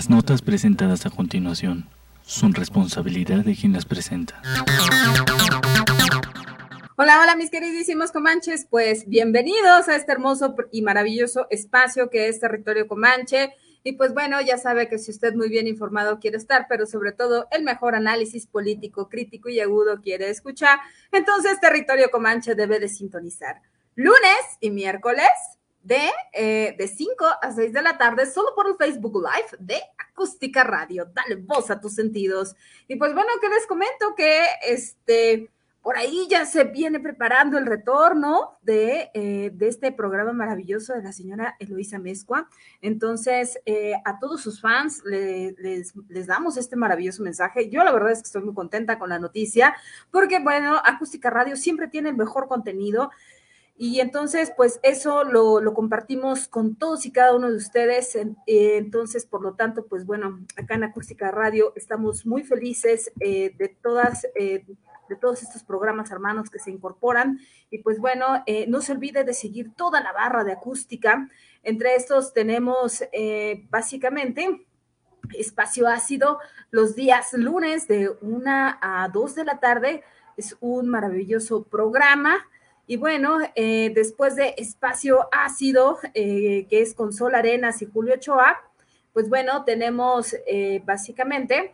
Las notas presentadas a continuación son responsabilidad de quien las presenta. Hola, hola mis queridísimos comanches, pues bienvenidos a este hermoso y maravilloso espacio que es Territorio Comanche. Y pues bueno, ya sabe que si usted muy bien informado quiere estar, pero sobre todo el mejor análisis político, crítico y agudo quiere escuchar, entonces Territorio Comanche debe de sintonizar. Lunes y miércoles de, eh, de 5 a 6 de la tarde, solo por el Facebook Live de Acústica Radio. Dale voz a tus sentidos. Y pues bueno, que les comento que este, por ahí ya se viene preparando el retorno de, eh, de este programa maravilloso de la señora Eloisa Mezcua. Entonces, eh, a todos sus fans les, les damos este maravilloso mensaje. Yo la verdad es que estoy muy contenta con la noticia, porque bueno, Acústica Radio siempre tiene el mejor contenido. Y entonces, pues eso lo, compartimos con todos y cada uno de ustedes. Eh, entonces, por lo tanto, pues bueno, acá en Acústica Radio estamos muy felices eh, de todas, eh, de todos estos programas hermanos que se incorporan. Y pues bueno, no se olvide de seguir toda la barra de acústica. Entre estos tenemos básicamente espacio ácido los días lunes de una a dos de la tarde. Es un maravilloso programa y bueno, eh, después de Espacio Ácido, eh, que es con Sol Arenas y Julio Ochoa, pues bueno, tenemos eh, básicamente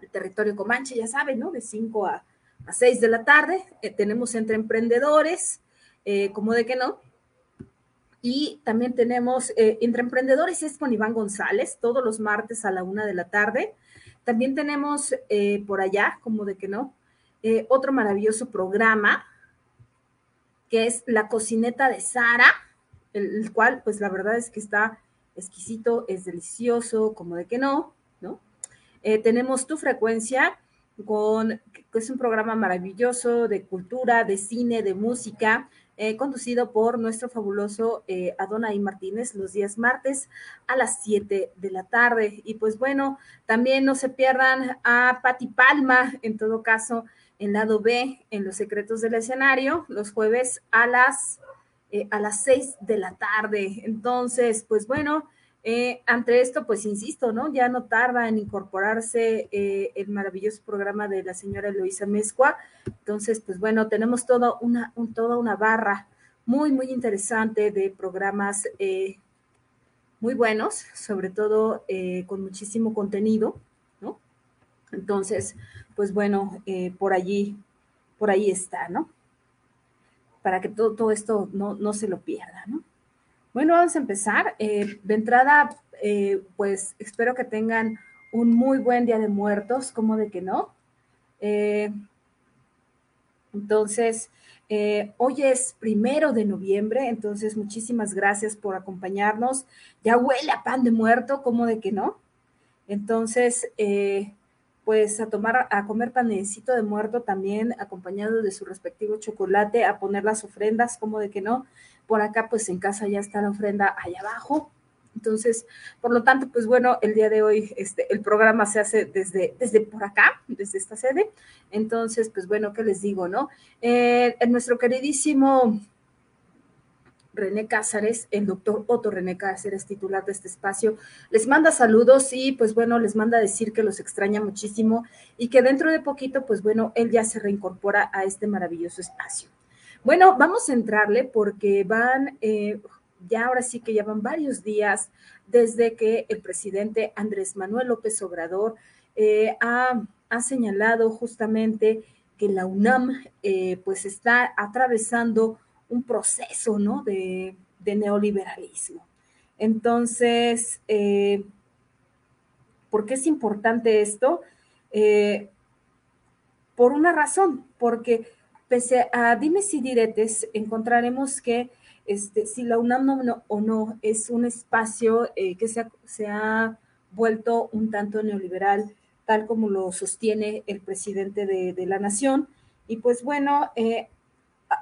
el territorio Comanche, ya saben, ¿no? De 5 a, a 6 de la tarde. tenemos entre emprendedores, como de que no. Y también tenemos entre emprendedores es con Iván González, todos los martes a la una de la tarde. También tenemos por allá, como de que no, otro maravilloso programa que es la cocineta de Sara, el, cual pues la verdad es que está exquisito, es delicioso, como de que no, ¿no? Eh, tenemos Tu Frecuencia, con, que es un programa maravilloso de cultura, de cine, de música, eh, conducido por nuestro fabuloso eh, Adonai Martínez los días martes a las 7 de la tarde. Y pues bueno, también no se pierdan a Patti Palma, en todo caso, en lado B, en Los Secretos del Escenario, los jueves a las, eh, a las 6 de la tarde. Entonces, pues bueno, eh, ante esto, pues insisto, ¿no? Ya no tarda en incorporarse eh, el maravilloso programa de la señora Eloisa Mezcua. Entonces, pues bueno, tenemos todo una, toda una barra muy, muy interesante de programas muy buenos, sobre todo con muchísimo contenido. Entonces, pues bueno, eh, por allí, por ahí está, ¿no? Para que todo, esto no, se lo pierda, ¿no? Bueno, vamos a empezar. Eh, de entrada, eh, pues espero que tengan un muy buen día de muertos, como de que no. entonces, hoy es primero de noviembre, entonces muchísimas gracias por acompañarnos. Ya huele a pan de muerto, como de que no. Entonces, pues a tomar, a comer panecito de muerto también, acompañado de su respectivo chocolate, a poner las ofrendas, como de que no. Por acá, pues en casa ya está la ofrenda allá abajo. Entonces, por lo tanto, pues bueno, el día de hoy este, el programa se hace desde, desde por acá, desde esta sede. Entonces, pues bueno, ¿qué les digo, no? Eh, en nuestro queridísimo René Cázares, el doctor Otto René Cázares, titular de este espacio, les manda saludos y pues bueno, les manda decir que los extraña muchísimo y que dentro de poquito, pues bueno, él ya se reincorpora a este maravilloso espacio. Bueno, vamos a entrarle porque van, eh, ya ahora sí que ya van varios días desde que el presidente Andrés Manuel López Obrador eh, ha, señalado justamente que la UNAM eh, pues está atravesando un proceso, ¿no? De, neoliberalismo. Entonces, eh, ¿por qué es importante esto? Eh, por una razón, porque pese a dimes y diretes, encontraremos que este, si la UNAM no, o no es un espacio eh, que se ha, se ha, vuelto un tanto neoliberal, tal como lo sostiene el presidente de, de la nación. Y pues bueno, eh,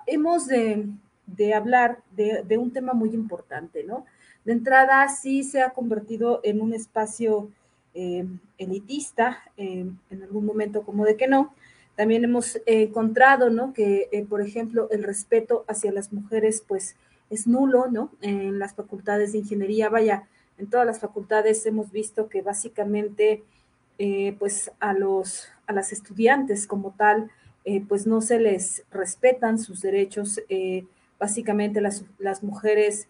hemos de, de hablar de, de, un tema muy importante, ¿no? De entrada, sí se ha convertido en un espacio eh, elitista, eh, en algún momento como de que no. También hemos encontrado, ¿no? Que, eh, por ejemplo, el respeto hacia las mujeres, pues, es nulo, ¿no? En las facultades de ingeniería, vaya, en todas las facultades hemos visto que básicamente, pues, a los, a las estudiantes como tal, eh, pues no se les respetan sus derechos. básicamente las, las mujeres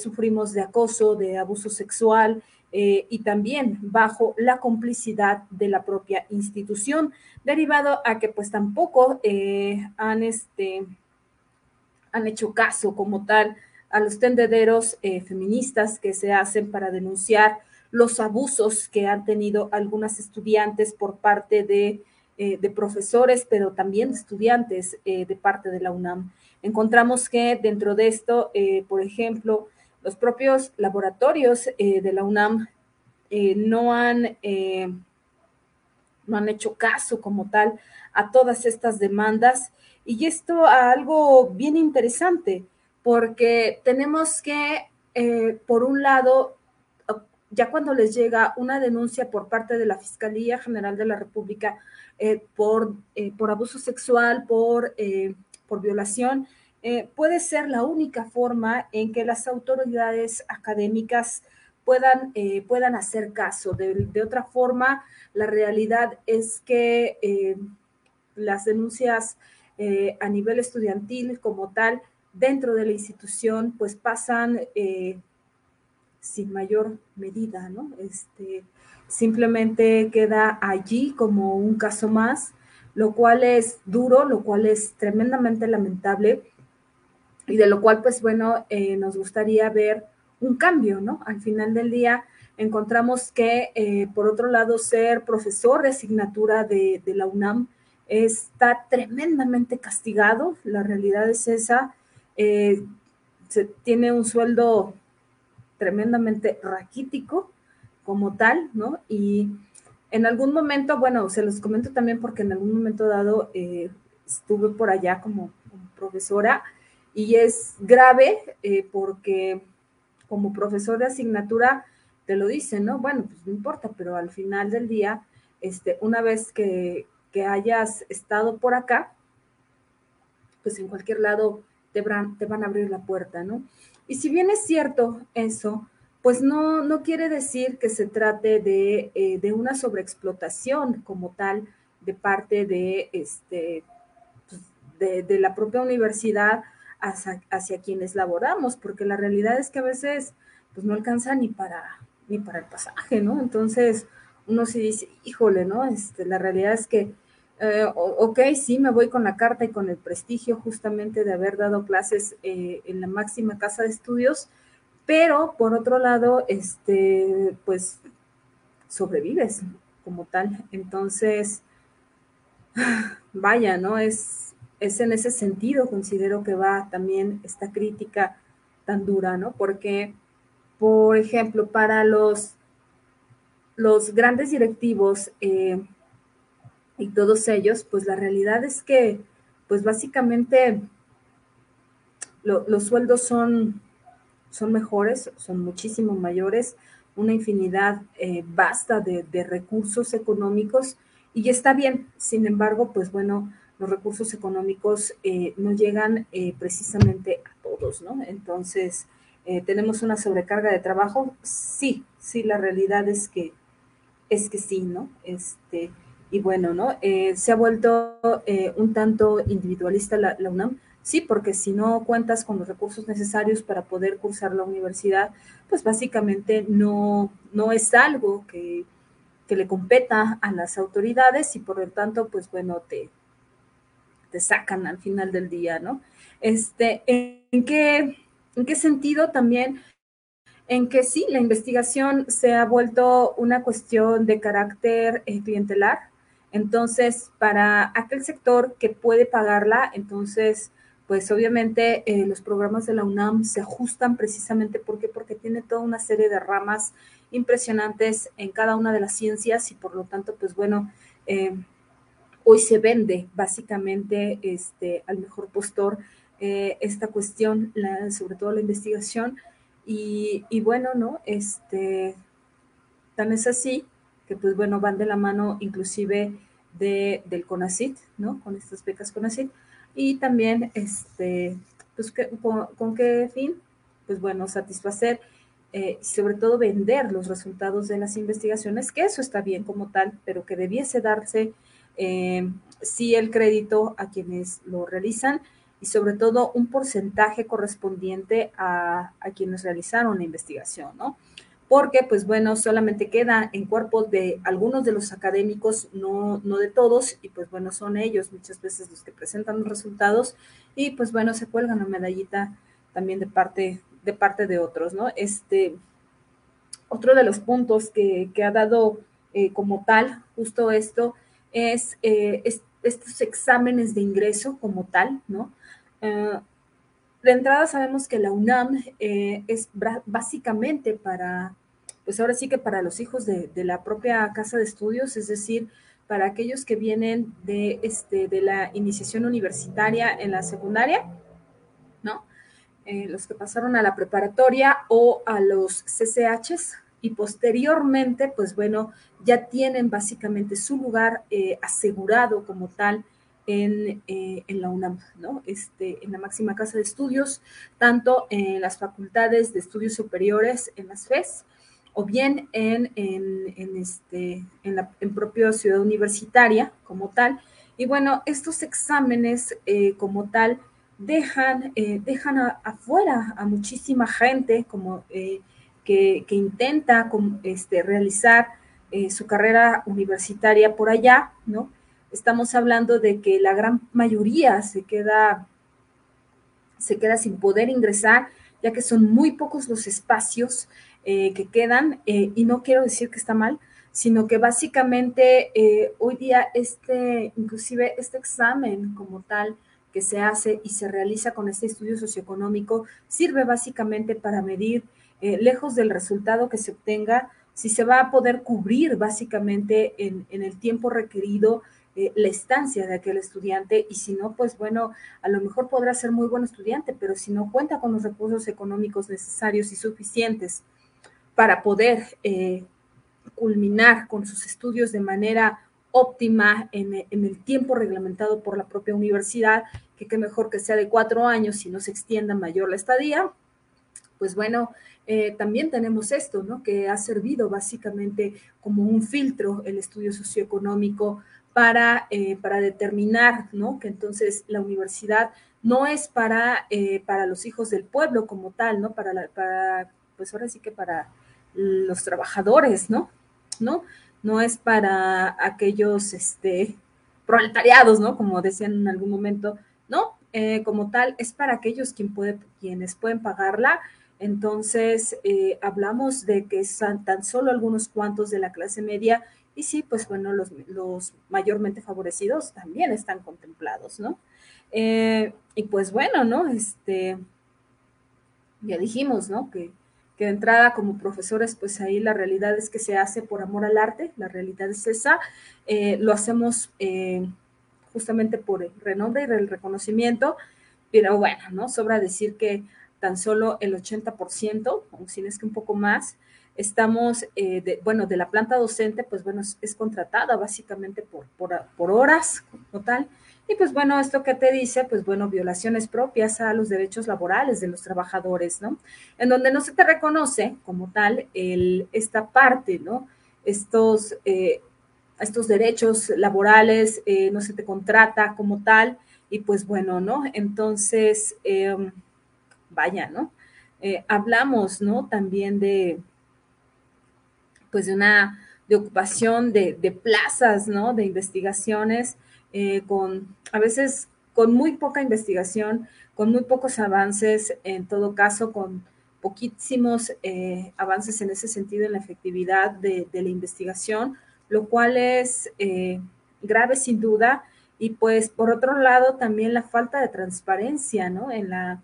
sufrimos de acoso, de abuso sexual, eh, y también bajo la complicidad de la propia institución, derivado a que pues tampoco eh, han, este, han hecho caso como tal a los tendederos eh, feministas que se hacen para denunciar los abusos que han tenido algunas estudiantes por parte de, eh, de profesores, pero también estudiantes eh, de parte de la UNAM. Encontramos que dentro de esto, por ejemplo, los propios laboratorios eh, de la UNAM eh, no, han, eh, no han hecho caso como tal a todas estas demandas. Y esto a algo bien interesante, porque tenemos que, eh, por un lado, ya cuando les llega una denuncia por parte de la Fiscalía General de la República eh, por, por, abuso sexual, por, por violación, eh, puede ser la única forma en que las autoridades académicas puedan, eh, puedan hacer caso. De, de, otra forma, la realidad es que eh, las denuncias eh, a nivel estudiantil como tal, dentro de la institución, pues pasan eh, sin mayor medida, ¿no? Este, simplemente queda allí como un caso más, lo cual es duro, lo cual es tremendamente lamentable y de lo cual, pues bueno, eh, nos gustaría ver un cambio, ¿no? Al final del día encontramos que, eh, por otro lado, ser profesor de asignatura de, la UNAM está tremendamente castigado, la realidad es esa, eh, se tiene un sueldo tremendamente raquítico como tal, ¿no? Y en algún momento, bueno, se los comento también porque en algún momento dado eh, estuve por allá como, profesora, y es grave eh, porque como profesor de asignatura te lo dicen, ¿no? Bueno, pues no importa, pero al final del día, este, una vez que, que hayas estado por acá, pues en cualquier lado te van, te van a abrir la puerta, ¿no? Y si bien es cierto eso, pues no, no quiere decir que se trate de, eh, de una sobreexplotación como tal de parte de, este, pues de, la propia universidad hacia, hacia, quienes laboramos, porque la realidad es que a veces pues no alcanza ni para, ni para el pasaje, ¿no? Entonces uno se dice, híjole, ¿no? Este, la realidad es que, eh, ok, sí, me voy con la carta y con el prestigio justamente de haber dado clases eh, en la máxima casa de estudios, pero por otro lado, este, pues sobrevives como tal. Entonces, vaya, ¿no? Es, es en ese sentido, considero que va también esta crítica tan dura, ¿no? Porque, por ejemplo, para los, los grandes directivos eh, y todos ellos, pues la realidad es que, pues básicamente lo, los sueldos son, son mejores, son muchísimo mayores, una infinidad eh, vasta de, de recursos económicos y está bien, sin embargo, pues bueno, los recursos económicos eh, no llegan eh, precisamente a todos, ¿no? Entonces, eh, ¿tenemos una sobrecarga de trabajo? Sí, sí, la realidad es que, es que sí, ¿no? Este, y bueno, ¿no? Se ha vuelto un tanto individualista la, UNAM, sí, porque si no cuentas con los recursos necesarios para poder cursar la universidad, pues básicamente no, no es algo que, que le competa a las autoridades y por lo tanto, pues bueno, te, te sacan al final del día, ¿no? Este, ¿en qué, en qué sentido también? En que sí, la investigación se ha vuelto una cuestión de carácter eh, clientelar, Entonces, para aquel sector que puede pagarla, entonces, pues obviamente eh, los programas de la UNAM se ajustan precisamente porque porque tiene toda una serie de ramas impresionantes en cada una de las ciencias y por lo tanto, pues bueno, eh, hoy se vende básicamente este, al mejor postor eh, esta cuestión, sobre todo la investigación. Y, bueno, ¿no? Este, tan es así que pues bueno, van de la mano inclusive de, del CONACIT, ¿no? Con estas becas CONACIT. Y también, este, pues, con, qué fin? Pues bueno, satisfacer eh, sobre todo vender los resultados de las investigaciones, que eso está bien como tal, pero que debiese darse eh, sí el crédito a quienes lo realizan y sobre todo un porcentaje correspondiente a, a quienes realizaron la investigación, ¿no? Porque pues bueno, solamente queda en cuerpos de algunos de los académicos, no, no de todos, y pues bueno, son ellos muchas veces los que presentan los resultados y pues bueno, se cuelgan la medallita también de parte de, parte de otros, ¿no? Este, otro de los puntos que, ha dado eh, como tal justo esto es, eh, estos exámenes de ingreso como tal, ¿no? Eh, de entrada sabemos que la UNAM eh, es básicamente para, pues ahora sí que para los hijos de, la propia casa de estudios, es decir, para aquellos que vienen de, este, de la iniciación universitaria en la secundaria, ¿no? Eh, los que pasaron a la preparatoria o a los CCHs y posteriormente, pues bueno, ya tienen básicamente su lugar eh, asegurado como tal en, eh, la UNAM, ¿no? Este, en la máxima casa de estudios, tanto en las facultades de estudios superiores, en las FES, o bien en, en, este, en la propia ciudad universitaria como tal. Y bueno, estos exámenes eh, como tal dejan, eh, dejan afuera a muchísima gente como, que, que, intenta este, realizar su carrera universitaria por allá, ¿no? Estamos hablando de que la gran mayoría se queda, se queda sin poder ingresar, ya que son muy pocos los espacios eh, que quedan, eh, y no quiero decir que está mal, sino que básicamente eh, hoy día este, inclusive este examen como tal que se hace y se realiza con este estudio socioeconómico, sirve básicamente para medir, lejos del resultado que se obtenga, si se va a poder cubrir básicamente en, en el tiempo requerido eh, la estancia de aquel estudiante y si no, pues bueno, a lo mejor podrá ser muy buen estudiante, pero si no cuenta con los recursos económicos necesarios y suficientes para poder eh, culminar con sus estudios de manera óptima en, el tiempo reglamentado por la propia universidad, que qué mejor que sea de cuatro años si no se extienda mayor la estadía, pues bueno, eh, también tenemos esto, ¿no? Que ha servido básicamente como un filtro el estudio socioeconómico para, eh, para determinar, ¿no? Que entonces la universidad no es para, eh, para los hijos del pueblo como tal, ¿no? Para, la, para, pues ahora sí que para los trabajadores, ¿no? ¿No? No es para aquellos, este, proletariados, ¿no? Como decían en algún momento, ¿no? Eh, como tal, es para aquellos quien puede, quienes pueden pagarla. Entonces, hablamos de que son tan solo algunos cuantos de la clase media y sí, pues bueno, los, mayormente favorecidos también están contemplados, ¿no? Eh, y pues bueno, ¿no? Este, ya dijimos, ¿no? Que, que de entrada como profesores, pues ahí la realidad es que se hace por amor al arte, la realidad es esa, eh, lo hacemos eh, justamente por el renombre y el reconocimiento, pero bueno, ¿no? Sobra decir que tan solo el 80%, o si es que un poco más, estamos, eh, de, bueno, de la planta docente, pues bueno, es, contratada básicamente por, por, horas como tal. Y pues bueno, esto que te dice, pues bueno, violaciones propias a los derechos laborales de los trabajadores, ¿no? En donde no se te reconoce como tal esta parte, ¿no? Estos, eh, estos derechos laborales, eh, no se te contrata como tal, y pues bueno, ¿no? Entonces, em, vaya, ¿no? hablamos, ¿no? También de, pues de una de ocupación de, plazas, ¿no? De investigaciones, eh, con a veces con muy poca investigación, con muy pocos avances, en todo caso, con poquísimos eh, avances en ese sentido en la efectividad de, la investigación, lo cual es, eh, grave sin duda, y pues por otro lado también la falta de transparencia, ¿no? En la,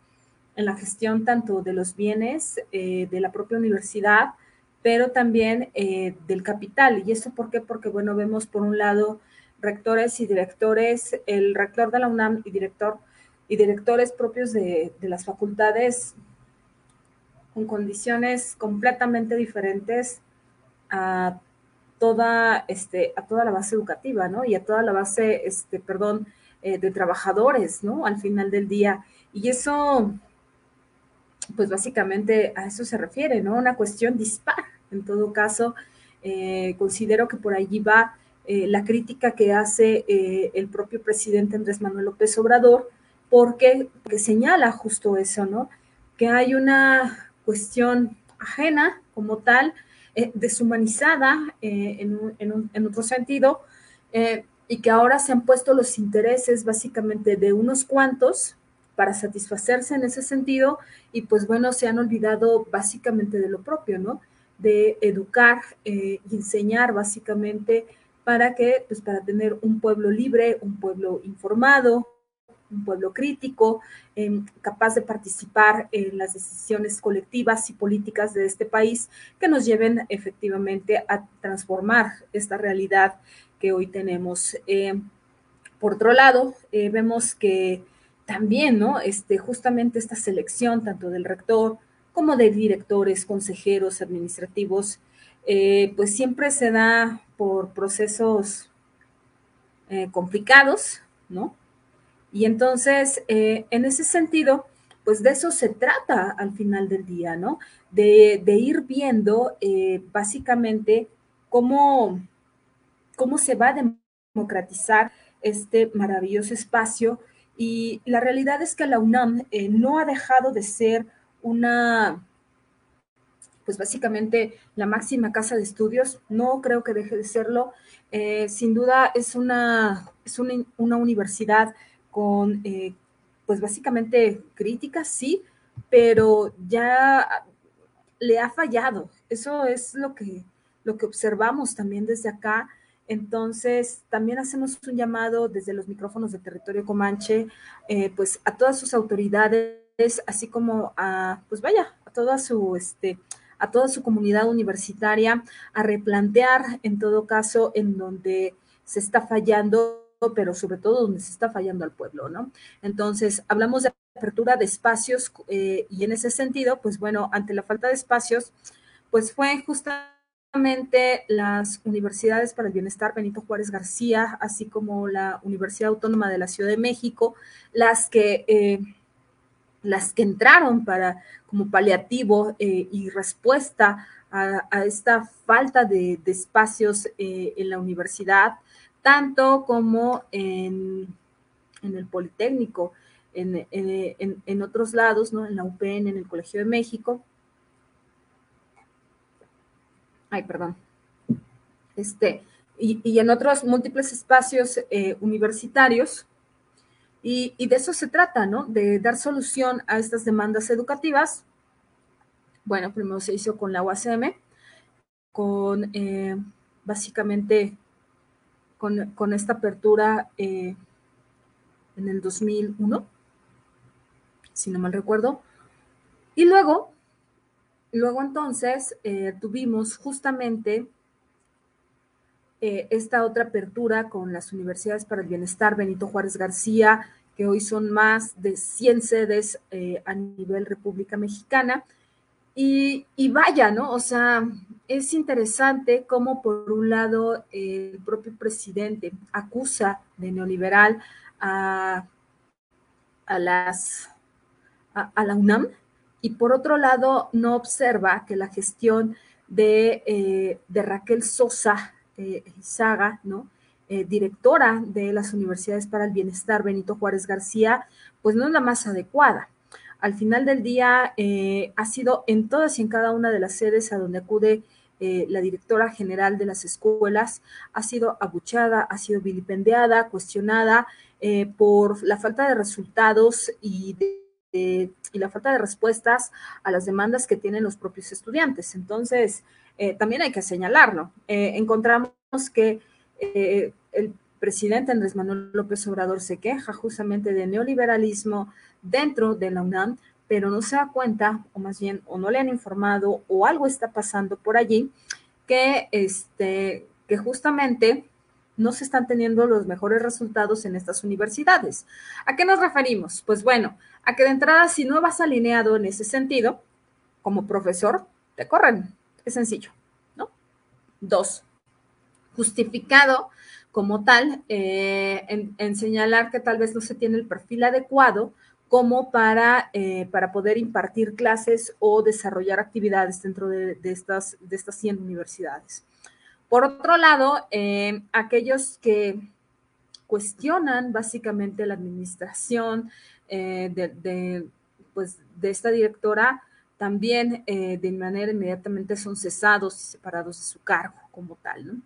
en la gestión tanto de los bienes de la propia universidad, pero también eh, del capital. ¿Y esto por qué? Porque, bueno, vemos por un lado rectores y directores, el rector de la UNAM y director y directores propios de, las facultades con condiciones completamente diferentes a toda, este, a toda la base educativa, ¿no? Y a toda la base, este, perdón, eh, de trabajadores, ¿no? Al final del día. Y eso, pues básicamente a eso se refiere, ¿no? Una cuestión dispar. En todo caso, eh, considero que por allí va eh, la crítica que hace el propio presidente Andrés Manuel López Obrador, porque, porque señala justo eso, ¿no? Que hay una cuestión ajena como tal, eh, deshumanizada eh, en, otro sentido, eh, y que ahora se han puesto los intereses básicamente de unos cuantos para satisfacerse en ese sentido, y pues bueno, se han olvidado básicamente de lo propio, ¿no? De educar y enseñar básicamente para que, pues para tener un pueblo libre, un pueblo informado, un pueblo crítico, em, capaz de participar en las decisiones colectivas y políticas de este país que nos lleven efectivamente a transformar esta realidad que hoy tenemos. Em, por otro lado, eh, vemos que también, ¿no? Este, justamente esta selección tanto del rector como de directores, consejeros administrativos, eh, pues siempre se da por procesos eh, complicados, ¿no? Y entonces, eh, en ese sentido, pues de eso se trata al final del día, ¿no? De, ir viendo básicamente cómo, cómo se va a democratizar este maravilloso espacio. Y la realidad es que la UNAM eh, no ha dejado de ser una, pues básicamente la máxima casa de estudios, no creo que deje de serlo. sin duda es una, es una, una universidad con, eh, pues básicamente críticas, sí, pero ya le ha fallado. Eso es lo que, lo que observamos también desde acá. Entonces, también hacemos un llamado desde los micrófonos de territorio Comanche, eh, pues a todas sus autoridades, así como a, pues vaya, a toda su, este, a toda su comunidad universitaria, a replantear en todo caso en donde se está fallando pero sobre todo donde se está fallando al pueblo, ¿no? Entonces, hablamos de apertura de espacios eh, y en ese sentido, pues bueno, ante la falta de espacios, pues fue justamente las universidades para el bienestar Benito Juárez García, así como la Universidad Autónoma de la Ciudad de México, las que... Eh, las que entraron para como paliativo eh, y respuesta a, esta falta de, espacios en la universidad, tanto como en, el Politécnico, en, otros lados, ¿no? En la UPN, en el Colegio de México. Ay, perdón. Este, y, en otros múltiples espacios eh, universitarios. Y, de eso se trata, ¿no? De dar solución a estas demandas educativas. Bueno, primero se hizo con la UACM, con eh, básicamente con, esta apertura eh, en el 2001, si no mal recuerdo. Y luego, luego entonces eh, tuvimos justamente eh, esta otra apertura con las universidades para el bienestar Benito Juárez García, que hoy son más de 100 sedes a nivel República Mexicana. Y, y, vaya, ¿no? O sea, es interesante cómo por un lado el propio presidente acusa de neoliberal a, las, a, la UNAM y por otro lado no observa que la gestión de, eh, Raquel Sosa eh, Izaga, ¿no? Eh, directora de las Universidades para el Bienestar Benito Juárez García, pues no es la más adecuada. Al final del día ha sido en todas y en cada una de las sedes a donde acude eh, la directora general de las escuelas ha sido abuchada, ha sido vilipendiada, cuestionada eh, por la falta de resultados y, la falta de respuestas a las demandas que tienen los propios estudiantes. Entonces, eh, también hay que señalarlo. encontramos que el presidente Andrés Manuel López Obrador se queja justamente de neoliberalismo dentro de la UNAM, pero no se da cuenta, o más bien, o no le han informado, o algo está pasando por allí, que, este, que justamente no se están teniendo los mejores resultados en estas universidades. ¿A qué nos referimos? Pues bueno, a que de entrada, si no vas alineado en ese sentido, como profesor, te corren. Es sencillo, ¿no? Dos, justificado como tal eh, en, señalar que tal vez no se tiene el perfil adecuado como para, eh, para poder impartir clases o desarrollar actividades dentro de, estas, de estas 100 universidades. Por otro lado, eh, aquellos que cuestionan básicamente la administración de, pues, de esta directora, también de manera inmediatamente son cesados y separados de su cargo como tal. ¿no?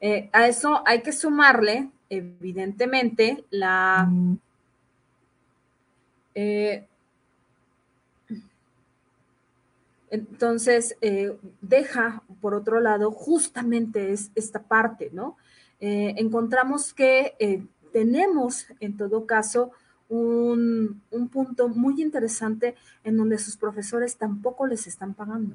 Eh, a eso hay que sumarle, evidentemente, la... Mm. Eh, entonces, eh, deja, por otro lado, justamente es esta parte, ¿no? Encontramos que tenemos, en todo caso, un, un, punto muy interesante en donde sus profesores tampoco les están pagando.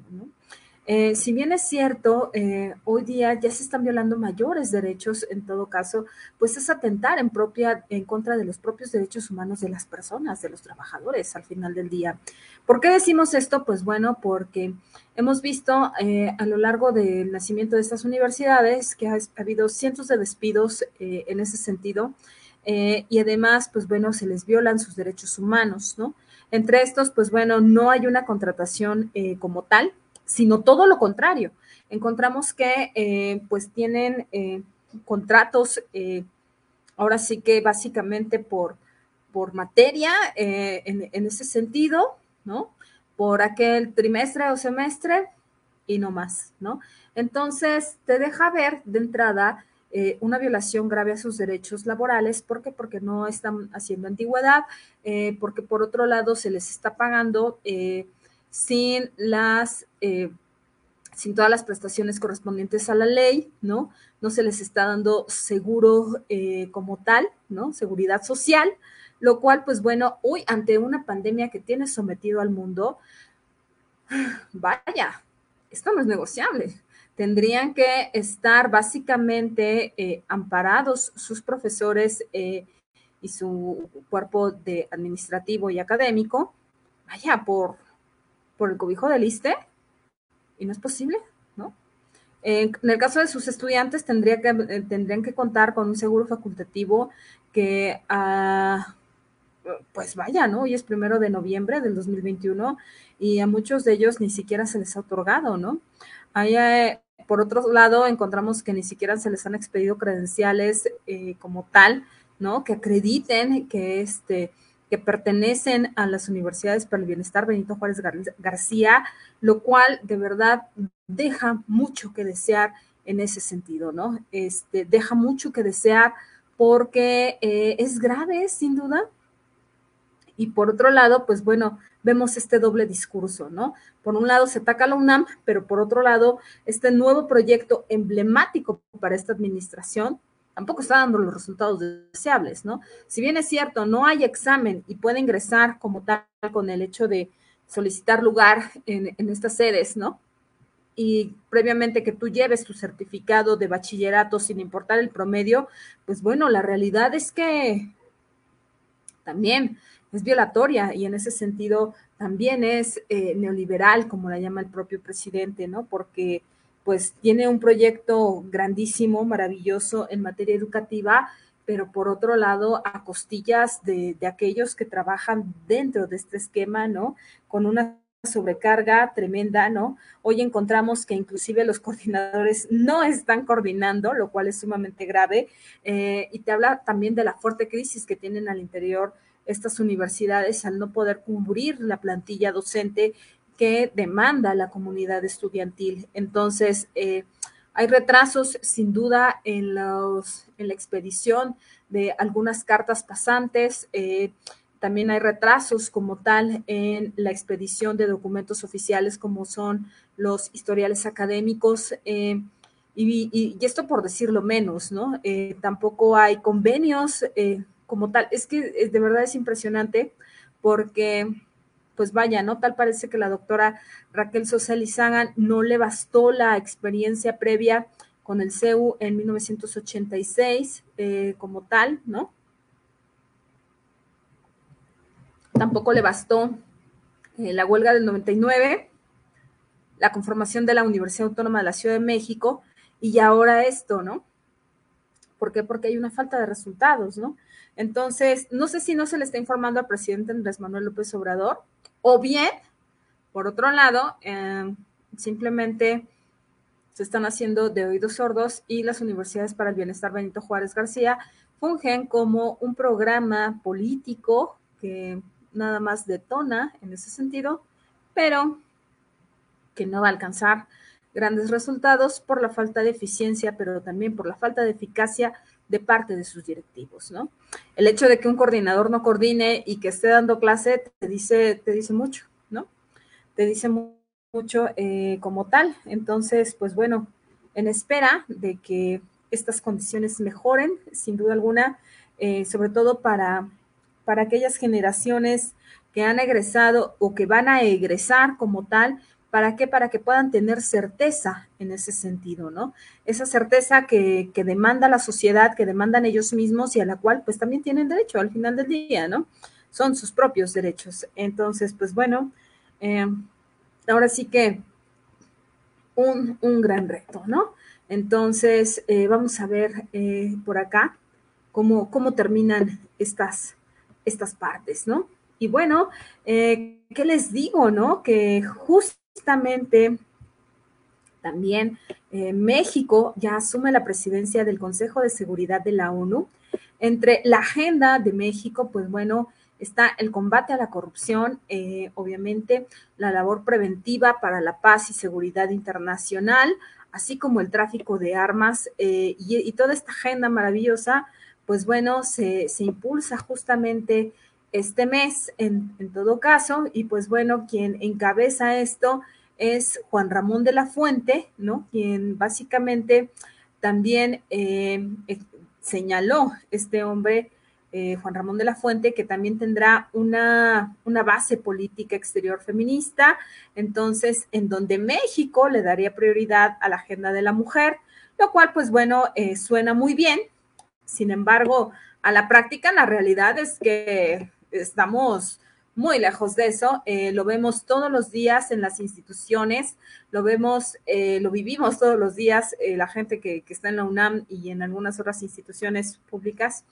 Eh, si bien es cierto, eh, hoy día ya se están violando mayores derechos, en todo caso, pues es atentar en propia, en contra de los propios derechos humanos de las personas, de los trabajadores, al final del día. ¿Por qué decimos esto? Pues bueno, porque hemos visto eh, a lo largo del nacimiento de estas universidades que ha, habido cientos de despidos en ese sentido. y además, pues bueno, se les violan sus derechos humanos, ¿no? Entre estos, pues bueno, no hay una contratación como tal, sino todo lo contrario. Encontramos que eh, pues tienen eh, contratos, eh, ahora sí que básicamente por, por materia, en, en, ese sentido, ¿no? Por aquel trimestre o semestre y no más, ¿no? Entonces, te deja ver de entrada una violación grave a sus derechos laborales. ¿Por qué? Porque no están haciendo antigüedad, porque por otro lado se les está pagando sin las, eh, sin todas las prestaciones correspondientes a la ley, ¿no? No se les está dando seguro eh, como tal, ¿no? Seguridad social, lo cual, pues bueno, hoy ante una pandemia que tiene sometido al mundo, vaya, esto no es negociable. Tendrían que estar básicamente eh, amparados sus profesores y su cuerpo de administrativo y académico, vaya, por por el cobijo del ISTE y no es posible, ¿no? En, el caso de sus estudiantes tendría que, eh, tendrían que contar con un seguro facultativo que, ah, pues vaya, ¿no? Hoy es primero de noviembre del 2021 y a muchos de ellos ni siquiera se les ha otorgado, ¿no? Eh, por otro lado, encontramos que ni siquiera se les han expedido credenciales eh, como tal, ¿no? Que acrediten que este que pertenecen a las universidades para el bienestar Benito Juárez García, lo cual de verdad deja mucho que desear en ese sentido, ¿no? Este, deja mucho que desear porque eh, es grave, sin duda. Y por otro lado, pues bueno, vemos este doble discurso, ¿no? Por un lado se ataca la UNAM, pero por otro lado, este nuevo proyecto emblemático para esta administración, tampoco está dando los resultados deseables, ¿no? Si bien es cierto, no hay examen y puede ingresar como tal con el hecho de solicitar lugar en, estas sedes, ¿no? Y previamente que tú lleves tu certificado de bachillerato sin importar el promedio, pues bueno, la realidad es que también es violatoria y en ese sentido también es eh, neoliberal, como la llama el propio presidente, ¿no? Porque pues tiene un proyecto grandísimo, maravilloso en materia educativa, pero por otro lado, a costillas de, aquellos que trabajan dentro de este esquema, ¿no? Con una sobrecarga tremenda, ¿no? Hoy encontramos que inclusive los coordinadores no están coordinando, lo cual es sumamente grave, eh, y te habla también de la fuerte crisis que tienen al interior estas universidades al no poder cubrir la plantilla docente que demanda la comunidad estudiantil. Entonces, eh, hay retrasos sin duda en, la expedición de algunas cartas pasantes. Eh, también hay retrasos como tal en la expedición de documentos oficiales como son los historiales académicos. Eh, Y, esto por decirlo menos, ¿no? Tampoco hay convenios como tal. Es que de verdad es impresionante porque, pues vaya, ¿no? Tal parece que la doctora Raquel Sosa Lizaga no le bastó la experiencia previa con el CEU en 1986 como tal, ¿no? Tampoco le bastó la huelga del 99 la conformación de la Universidad Autónoma de la Ciudad de México y ahora esto, ¿no? ¿Por qué? Porque hay una falta de resultados, ¿no? Entonces, no sé si no se le está informando al presidente Andrés Manuel López Obrador, o bien, por otro lado, em, simplemente se están haciendo de oídos sordos y las universidades para el bienestar Benito Juárez García fungen como un programa político que nada más detona en ese sentido, pero que no va a alcanzar grandes resultados por la falta de eficiencia, pero también por la falta de eficacia de parte de sus directivos, ¿no? El hecho de que un coordinador no coordine y que esté dando clase te dice, te dice mucho, ¿no? Te dice mucho eh, como tal. Entonces, pues bueno, en espera de que estas condiciones mejoren, sin duda alguna, eh, sobre todo para, para aquellas generaciones que han egresado o que van a egresar como tal, ¿Para qué? Para que puedan tener certeza en ese sentido, ¿no? Esa certeza que, demanda la sociedad, que demandan ellos mismos y a la cual pues también tienen derecho al final del día, ¿no? Son sus propios derechos. Entonces, pues bueno, eh, ahora sí que un, gran reto, ¿no? Entonces, eh, vamos a ver eh, por acá cómo, cómo terminan estas, estas partes, ¿no? Y bueno, ¿qué les digo, no? Que justo justamente también eh, México ya asume la presidencia del Consejo de Seguridad de la ONU. Entre la agenda de México, pues bueno, está el combate a la corrupción, eh, obviamente la labor preventiva para la paz y seguridad internacional, así como el tráfico de armas eh, y, toda esta agenda maravillosa, pues bueno, se, se impulsa justamente este mes en, todo caso, y pues bueno, quien encabeza esto es Juan Ramón de la Fuente, ¿no? Quien básicamente también eh, eh, señaló este hombre, eh, Juan Ramón de la Fuente, que también tendrá una, una, base política exterior feminista, entonces, en donde México le daría prioridad a la agenda de la mujer, lo cual, pues bueno, suena muy bien. Sin embargo, a la práctica, la realidad es que estamos muy lejos de eso. Eh, lo vemos todos los días en las instituciones, lo vemos, eh, lo vivimos todos los días, eh, la gente que, está en la UNAM y en algunas otras instituciones públicas,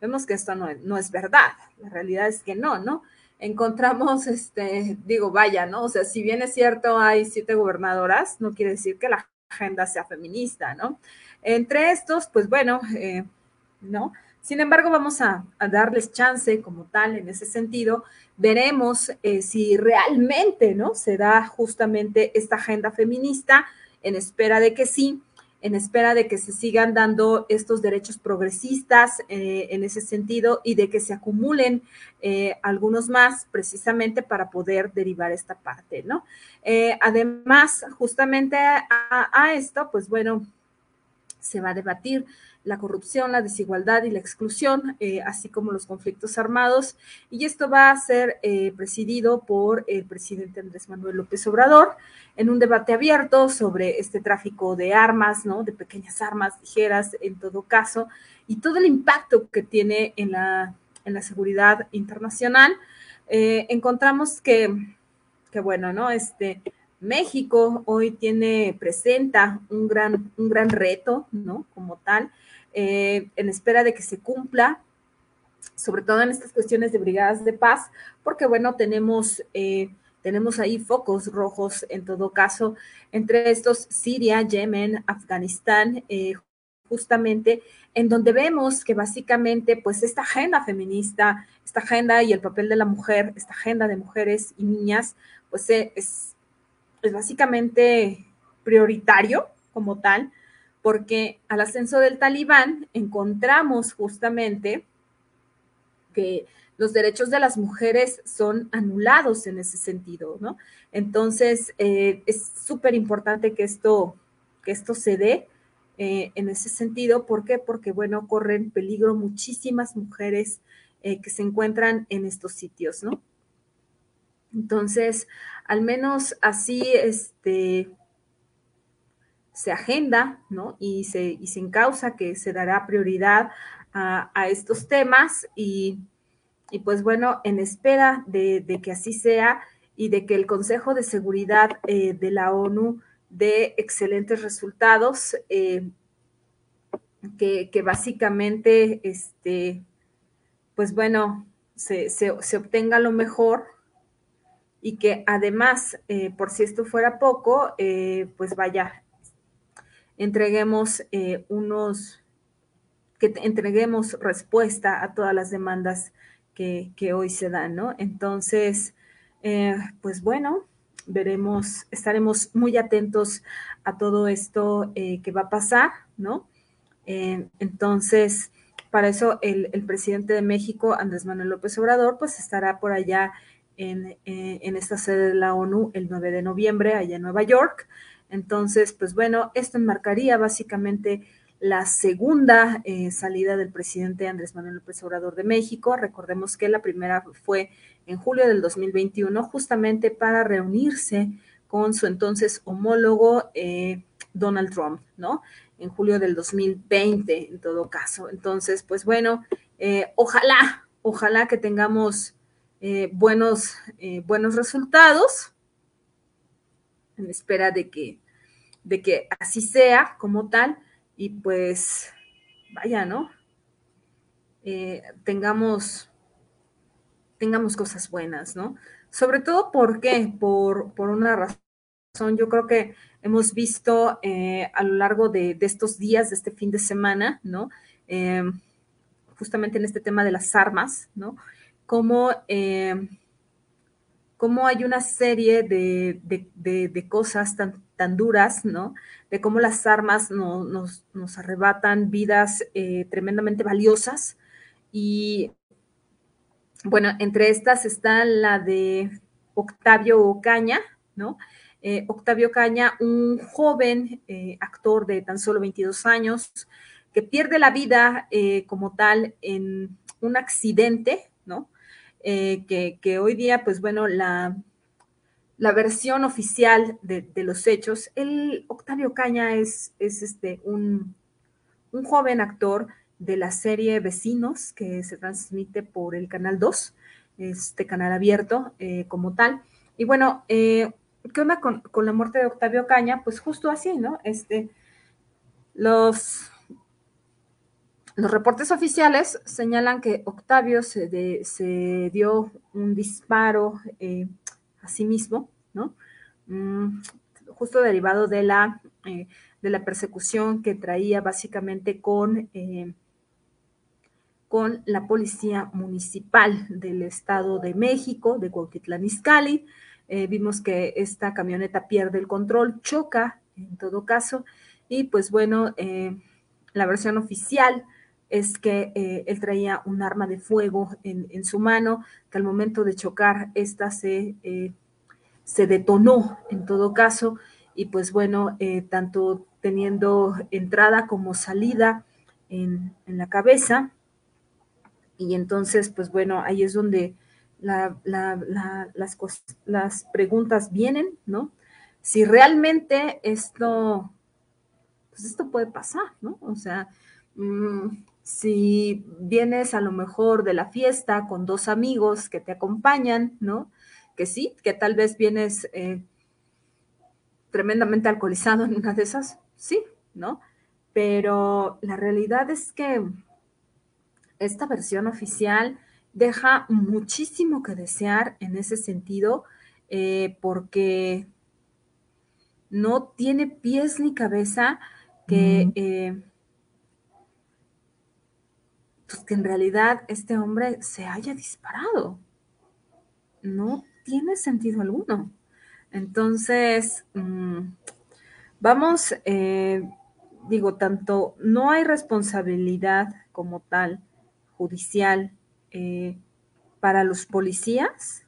vemos que esto no, no es verdad. La realidad es que no, ¿no? Encontramos, este, digo, vaya, ¿no? O sea, si bien es cierto, hay siete gobernadoras, no quiere decir que la agenda sea feminista, ¿no? Entre estos, pues bueno, ¿no? Sin embargo, vamos a, darles chance como tal en ese sentido. Veremos eh, si realmente ¿no? se da justamente esta agenda feminista en espera de que sí, en espera de que se sigan dando estos derechos progresistas eh, en ese sentido y de que se acumulen eh, algunos más precisamente para poder derivar esta parte, ¿no? además, justamente a, esto, pues bueno, se va a debatir la corrupción, la desigualdad y la exclusión, eh, así como los conflictos armados. Y esto va a ser eh, presidido por el presidente Andrés Manuel López Obrador en un debate abierto sobre este tráfico de armas, ¿no? De pequeñas armas ligeras en todo caso, y todo el impacto que tiene en la, en la seguridad internacional. Eh, encontramos que, que, bueno, ¿no? Este, México hoy tiene, presenta un gran, un gran reto, ¿no? Como tal, eh, en espera de que se cumpla, sobre todo en estas cuestiones de brigadas de paz, porque bueno, tenemos, eh, tenemos ahí focos rojos en todo caso, entre estos Siria, Yemen, Afganistán, eh, justamente en donde vemos que básicamente pues esta agenda feminista, esta agenda y el papel de la mujer, esta agenda de mujeres y niñas, pues es, es básicamente prioritario como tal, porque al ascenso del talibán encontramos justamente que los derechos de las mujeres son anulados en ese sentido, ¿no? Entonces, eh, es súper importante que esto, que esto se dé eh, en ese sentido. ¿Por qué? Porque, bueno, corren peligro muchísimas mujeres eh, que se encuentran en estos sitios, ¿no? Entonces, al menos así, este, se agenda, ¿no? Y se, y se encausa que se dará prioridad a, estos temas y, pues bueno, en espera de, que así sea y de que el Consejo de Seguridad eh, de la ONU dé excelentes resultados, eh, que, básicamente, este, pues bueno, se, obtenga lo mejor y que además, eh, por si esto fuera poco, pues vaya, entreguemos unos que entreguemos respuesta a todas las demandas que, hoy se dan, ¿no? Entonces, eh, pues bueno, veremos, estaremos muy atentos a todo esto eh, que va a pasar, ¿no? Eh, entonces, para eso el, presidente de México, Andrés Manuel López Obrador, pues estará por allá en, en, esta sede de la ONU el 9 de noviembre, allá en Nueva York. Entonces, pues bueno, esto enmarcaría básicamente la segunda eh, salida del presidente Andrés Manuel López Obrador de México. Recordemos que la primera fue en julio del 2021, justamente para reunirse con su entonces homólogo eh, Donald Trump, ¿no? En julio del 2020, en todo caso. Entonces, pues bueno, eh, ojalá, ojalá que tengamos buenos, buenos resultados en espera de que, de que así sea como tal y pues, vaya, ¿no? Eh, tengamos, tengamos cosas buenas, ¿no? Sobre todo, ¿por qué? Por, una razón, yo creo que hemos visto eh, a lo largo de, estos días, de este fin de semana, ¿no? Eh, justamente en este tema de las armas, ¿no? Cómo, cómo hay una serie de, de cosas tan, tan duras, ¿no? De cómo las armas nos, arrebatan vidas eh, tremendamente valiosas. Y bueno, entre estas está la de Octavio Ocaña, ¿no? Eh, Octavio Caña, un joven eh, actor de tan solo 22 años, que pierde la vida como tal en un accidente, ¿no? Que, que, hoy día, pues bueno, la, la versión oficial de, los hechos, el Octavio Caña es, es este, un, joven actor de la serie Vecinos que se transmite por el Canal 2, este canal abierto eh, como tal. Y bueno, eh, ¿qué onda con, la muerte de Octavio Caña? Pues justo así, ¿no? Este, los, los reportes oficiales señalan que Octavio se, dio un disparo. Eh, sí mismo, ¿no? Mm, justo derivado de la, eh, de la persecución que traía básicamente con, eh, con la policía municipal del Estado de México, de Cuautitlán Izcalli. Eh, vimos que esta camioneta pierde el control, choca en todo caso, y pues bueno, la versión oficial es que él traía un arma de fuego en, en, su mano, que al momento de chocar, esta se se detonó en todo caso y pues bueno, eh, tanto teniendo entrada como salida en, la cabeza. Y entonces, pues bueno, ahí es donde las, las preguntas vienen, ¿no? Si realmente esto, pues esto puede pasar, ¿no? O sea, mm, si vienes a lo mejor de la fiesta con dos amigos que te acompañan, ¿no? que sí, que tal vez vienes eh, tremendamente alcoholizado en una de esas, sí, ¿no? Pero la realidad es que esta versión oficial deja muchísimo que desear en ese sentido, eh, porque no tiene pies ni cabeza que, eh, pues que en realidad este hombre se haya disparado. No tiene sentido alguno. Entonces, mm, vamos, eh, digo, tanto no hay responsabilidad como tal judicial eh, para los policías,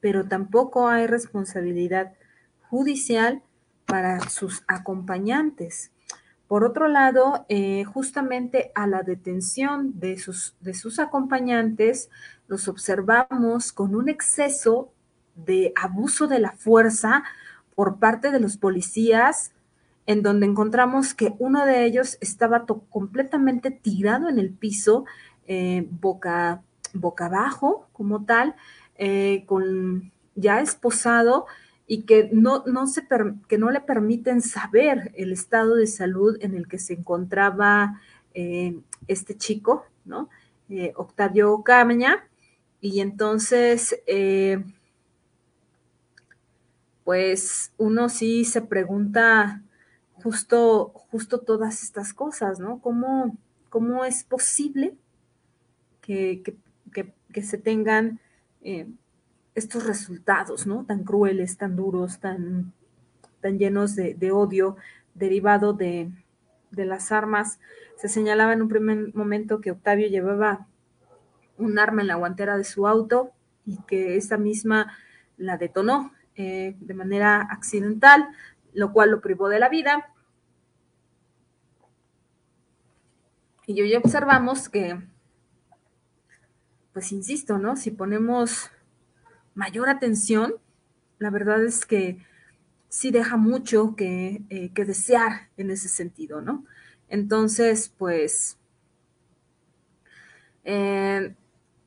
pero tampoco hay responsabilidad judicial para sus acompañantes. Por otro lado, eh, justamente a la detención de sus, acompañantes, los observamos con un exceso de abuso de la fuerza por parte de los policías, en donde encontramos que uno de ellos estaba completamente tirado en el piso, eh, boca, boca abajo como tal, eh, con ya esposado y que no, no se que no le permiten saber el estado de salud en el que se encontraba eh, este chico, ¿no? Octavio Cameña. Y entonces, pues uno sí se pregunta justo, justo todas estas cosas, ¿no? ¿Cómo, cómo es posible que, se tengan eh, estos resultados, ¿no? Tan crueles, tan duros, tan, tan llenos de, odio derivado de, de las armas. Se señalaba en un primer momento que Octavio llevaba un arma en la guantera de su auto y que esa misma la detonó eh, de manera accidental, lo cual lo privó de la vida. Y hoy observamos que, pues insisto, ¿no? Si ponemos mayor atención, la verdad es que sí deja mucho que, eh, desear en ese sentido, ¿no? Entonces, pues, eh,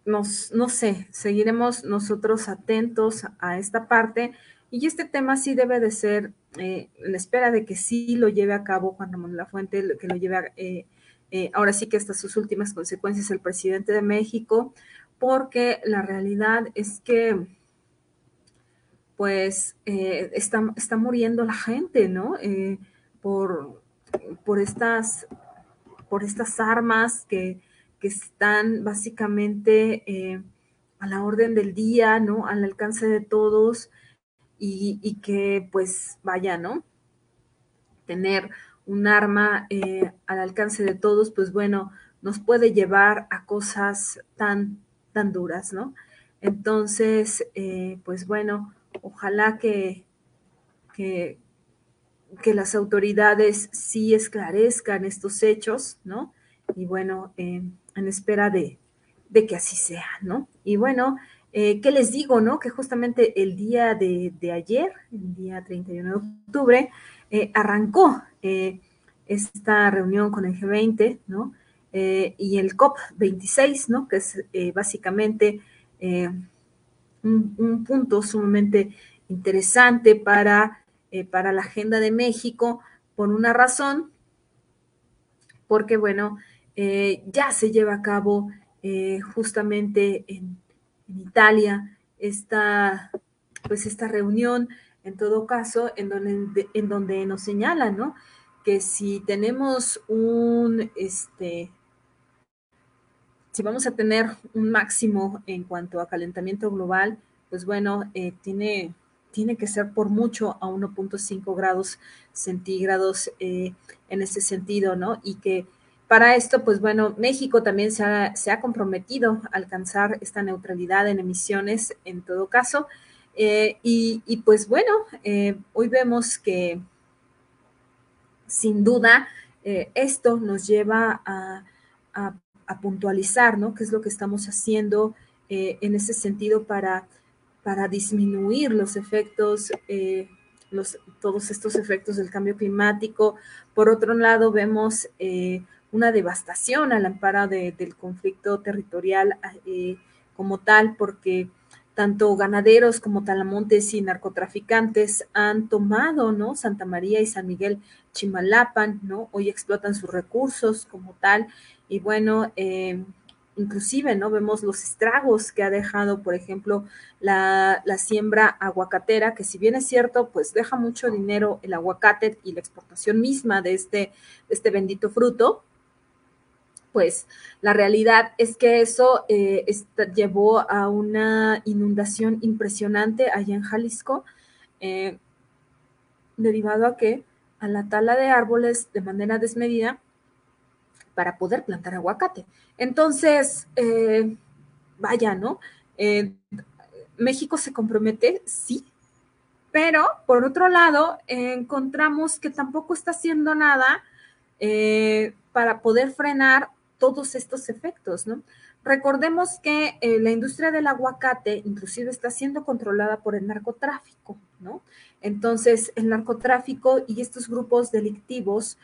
nos, no sé, seguiremos nosotros atentos a esta parte y este tema sí debe de ser eh, en espera de que sí lo lleve a cabo Juan Ramón Lafuente, que lo lleve a, eh, ahora sí que hasta sus últimas consecuencias el presidente de México, porque la realidad es que pues eh, está, está, muriendo la gente, ¿no? Eh, por, por, estas, por estas armas que, que están básicamente a la orden del día, ¿no? Al alcance de todos y, y que pues vaya, ¿no? Tener un arma eh, al alcance de todos, pues bueno, nos puede llevar a cosas tan, tan duras, ¿no? Entonces, eh, pues bueno, ojalá que, que, las autoridades sí esclarezcan estos hechos, ¿no? Y bueno, eh, en espera de, que así sea, ¿no? Y bueno, ¿qué les digo, no? Que justamente el día de, de ayer, el día 31 de octubre, eh, arrancó eh, esta reunión con el G20, ¿no? Eh, y el COP26, ¿no? Que es básicamente un, punto sumamente interesante para, para la agenda de México por una razón, porque, bueno, ya se lleva a cabo justamente en, en Italia esta, pues esta reunión en todo caso, en donde, en donde nos señalan, ¿no? Que si tenemos un, este, si vamos a tener un máximo en cuanto a calentamiento global, pues bueno, eh, tiene, tiene que ser por mucho a 1.5 grados centígrados eh, en ese sentido, ¿no? Y que para esto, pues bueno, México también se ha, se ha comprometido a alcanzar esta neutralidad en emisiones en todo caso. Eh, y, pues bueno, hoy vemos que sin duda esto nos lleva a, puntualizar, ¿no? ¿Qué es lo que estamos haciendo en ese sentido para, para disminuir los efectos, los, todos estos efectos del cambio climático? Por otro lado, vemos una devastación al amparo del conflicto territorial como tal, porque tanto ganaderos como talamontes y narcotraficantes han tomado, ¿no? Santa María y San Miguel Chimalapan, ¿no? Hoy explotan sus recursos como tal y bueno, eh, inclusive, ¿no? Vemos los estragos que ha dejado, por ejemplo, la, la, siembra aguacatera, que si bien es cierto, pues deja mucho dinero el aguacate y la exportación misma de este, de este bendito fruto, pues la realidad es que eso eh, llevó a una inundación impresionante allá en Jalisco, eh, derivado a que a la tala de árboles de manera desmedida para poder plantar aguacate. Entonces, eh, vaya, ¿no? México se compromete, sí, Pero, por otro lado, encontramos que tampoco está haciendo nada para poder frenar todos estos efectos, ¿no? Recordemos que eh, la industria del aguacate inclusive está siendo controlada por el narcotráfico, ¿no? Entonces, el narcotráfico y estos grupos delictivos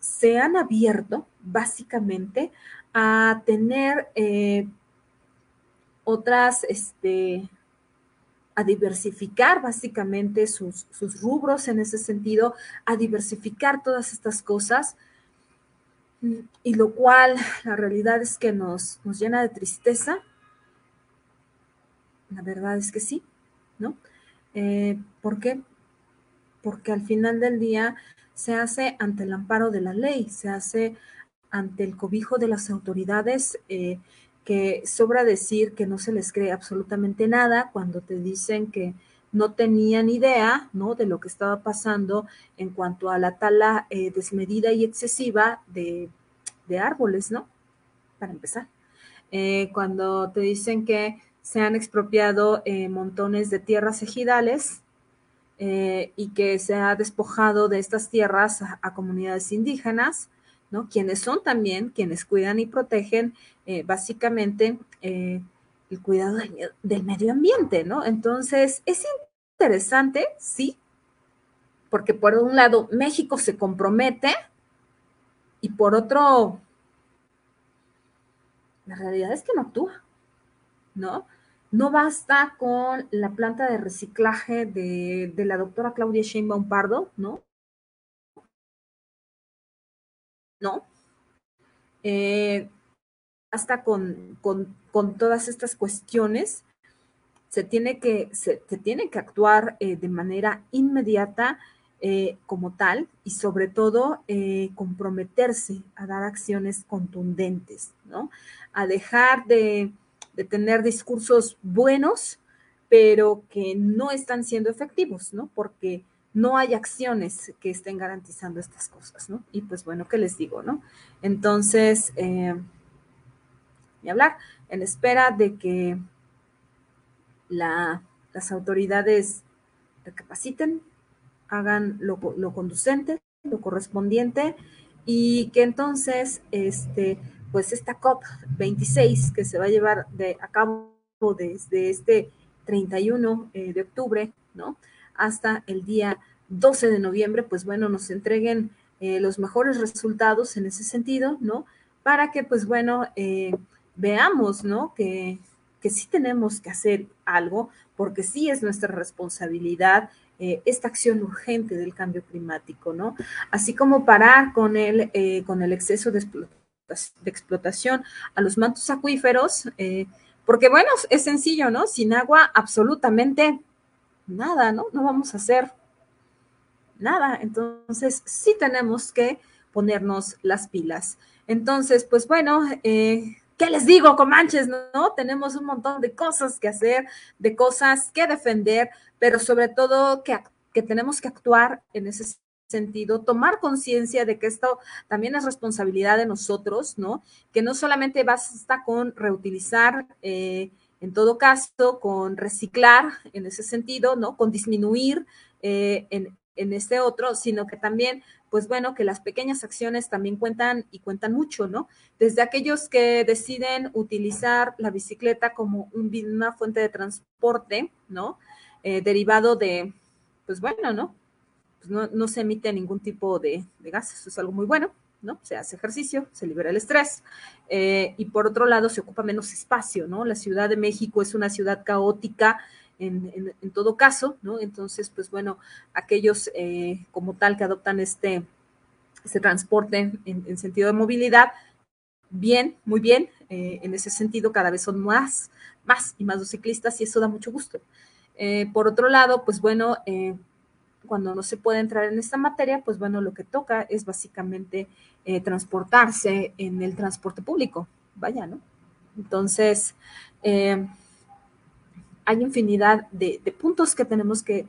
se han abierto básicamente a tener eh, otras, este, a diversificar básicamente sus, sus, rubros en ese sentido, a diversificar todas estas cosas y lo cual la realidad es que nos, nos llena de tristeza. La verdad es que sí, ¿no? Eh, ¿Por qué? Porque al final del día se hace ante el amparo de la ley, se hace ante el cobijo de las autoridades, eh, que sobra decir que no se les cree absolutamente nada cuando te dicen que no tenían idea ¿no? de lo que estaba pasando en cuanto a la tala eh, desmedida y excesiva de, árboles, ¿no? Para empezar. Eh, cuando te dicen que se han expropiado eh, montones de tierras ejidales y que se ha despojado de estas tierras a, comunidades indígenas, ¿no? Quienes son también quienes cuidan y protegen básicamente el cuidado del, medio ambiente, ¿no? Entonces, es interesante, sí, porque por un lado México se compromete y por otro, la realidad es que no actúa, ¿no? No basta con la planta de reciclaje de, la doctora Claudia Sheinbaum Pardo, ¿no? No. Eh, basta con, con todas estas cuestiones se tiene que, se, tiene que actuar eh, de manera inmediata eh, como tal y sobre todo eh, comprometerse a dar acciones contundentes, ¿no? A dejar de, de, tener discursos buenos, pero que no están siendo efectivos, ¿no? Porque no hay acciones que estén garantizando estas cosas, ¿no? Y pues bueno, ¿qué les digo, no? Entonces, ni hablar, en espera de que las autoridades recapaciten, hagan lo, conducente, lo correspondiente y que entonces, este, pues esta COP26 que se va a llevar de, a cabo desde este 31 eh, de octubre, ¿no? Hasta el día 12 de noviembre, pues bueno, nos entreguen eh, los mejores resultados en ese sentido, ¿no? Para que, pues bueno, eh, veamos, ¿no? Que, que sí tenemos que hacer algo, porque sí es nuestra responsabilidad eh, esta acción urgente del cambio climático, ¿no? Así como parar con el, eh, con el exceso de explotación, a los mantos acuíferos, eh, porque bueno, es sencillo, ¿no? Sin agua absolutamente nada, ¿no? No vamos a hacer nada. Entonces, sí tenemos que ponernos las pilas. Entonces, pues bueno, ¿qué les digo, Comanches? No, tenemos un montón de cosas que hacer, de cosas que defender, pero sobre todo que, que tenemos que actuar en ese sentido, tomar conciencia de que esto también es responsabilidad de nosotros, ¿no? Que no solamente basta con reutilizar, eh, en todo caso, con reciclar en ese sentido, ¿no? Con disminuir eh, en, en este otro, sino que también pues bueno, que las pequeñas acciones también cuentan y cuentan mucho, ¿no? Desde aquellos que deciden utilizar la bicicleta como una fuente de transporte, ¿no? Eh, derivado de, pues bueno, ¿no? Pues no, se emite ningún tipo de, de gas, eso es algo muy bueno, ¿no? Se hace ejercicio, se libera el estrés eh, y por otro lado se ocupa menos espacio, ¿no? La Ciudad de México es una ciudad caótica, en, todo caso, ¿no? Entonces, pues bueno, aquellos eh, como tal que adoptan este, este transporte en, sentido de movilidad, bien, muy bien, eh, en ese sentido cada vez son más, más y más los ciclistas y eso da mucho gusto. Eh, por otro lado, pues bueno, cuando no se puede entrar en esta materia, pues bueno, lo que toca es básicamente transportarse en el transporte público, vaya, ¿no? Entonces, hay infinidad de, puntos que tenemos que,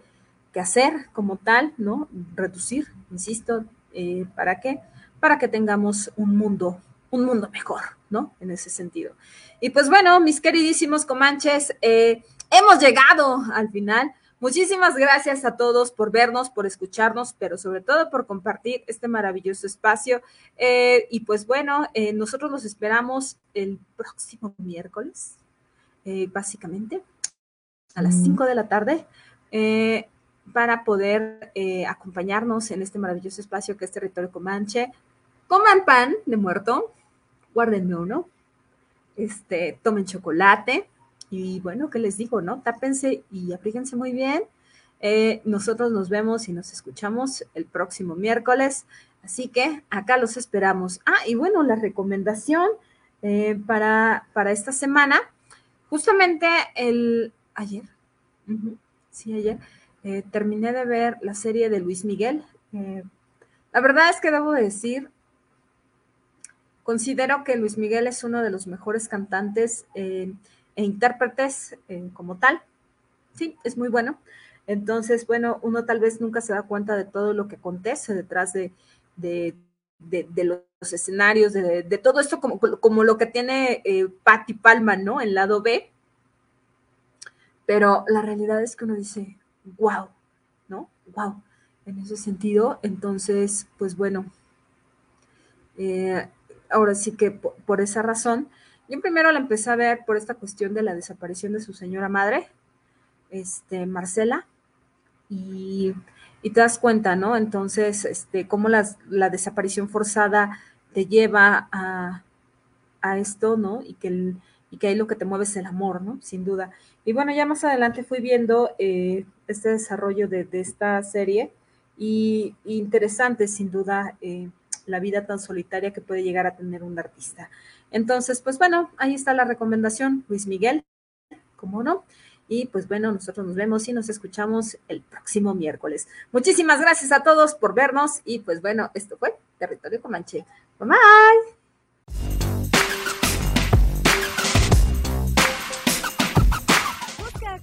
hacer como tal, ¿no? Reducir, insisto, eh, ¿para qué? Para que tengamos un mundo, un mundo mejor, ¿no? En ese sentido. Y pues bueno, mis queridísimos comanches, eh, hemos llegado al final. Muchísimas gracias a todos por vernos, por escucharnos, pero sobre todo por compartir este maravilloso espacio. Eh, y pues bueno, nosotros los esperamos el próximo miércoles, básicamente, a las 5 de la tarde, para poder acompañarnos en este maravilloso espacio que es Territorio Comanche. Coman pan de muerto, guárdenme uno, este, tomen chocolate y bueno, ¿qué les digo, no? Tápense y aplíquense muy bien. Eh, nosotros nos vemos y nos escuchamos el próximo miércoles. Así que acá los esperamos. Ah, y bueno, la recomendación eh, para, para, esta semana, justamente el ayer, sí, ayer, eh, terminé de ver la serie de Luis Miguel. la verdad es que debo decir, considero que Luis Miguel es uno de los mejores cantantes e intérpretes eh, como tal. Sí, es muy bueno. Entonces, bueno, uno tal vez nunca se da cuenta de todo lo que acontece detrás de, de, los escenarios, de, todo esto como, como lo que tiene eh, Patti Palma, ¿no? El lado B. Pero la realidad es que uno dice, wow, ¿no? Wow. En ese sentido, entonces, pues bueno, eh, ahora sí que por esa razón, yo primero la empecé a ver por esta cuestión de la desaparición de su señora madre, este, Marcela, y, te das cuenta, ¿no? Entonces, este, cómo la desaparición forzada te lleva a, esto, ¿no? Y que, y que ahí lo que te mueve es el amor, ¿no? Sin duda. Y bueno, ya más adelante fui viendo eh, este desarrollo de, esta serie y, interesante, sin duda, eh, la vida tan solitaria que puede llegar a tener un artista. Entonces, pues bueno, ahí está la recomendación, Luis Miguel, ¿cómo no? Y pues bueno, nosotros nos vemos y nos escuchamos el próximo miércoles. Muchísimas gracias a todos por vernos y pues bueno, esto fue Territorio Comanche. Bye bye.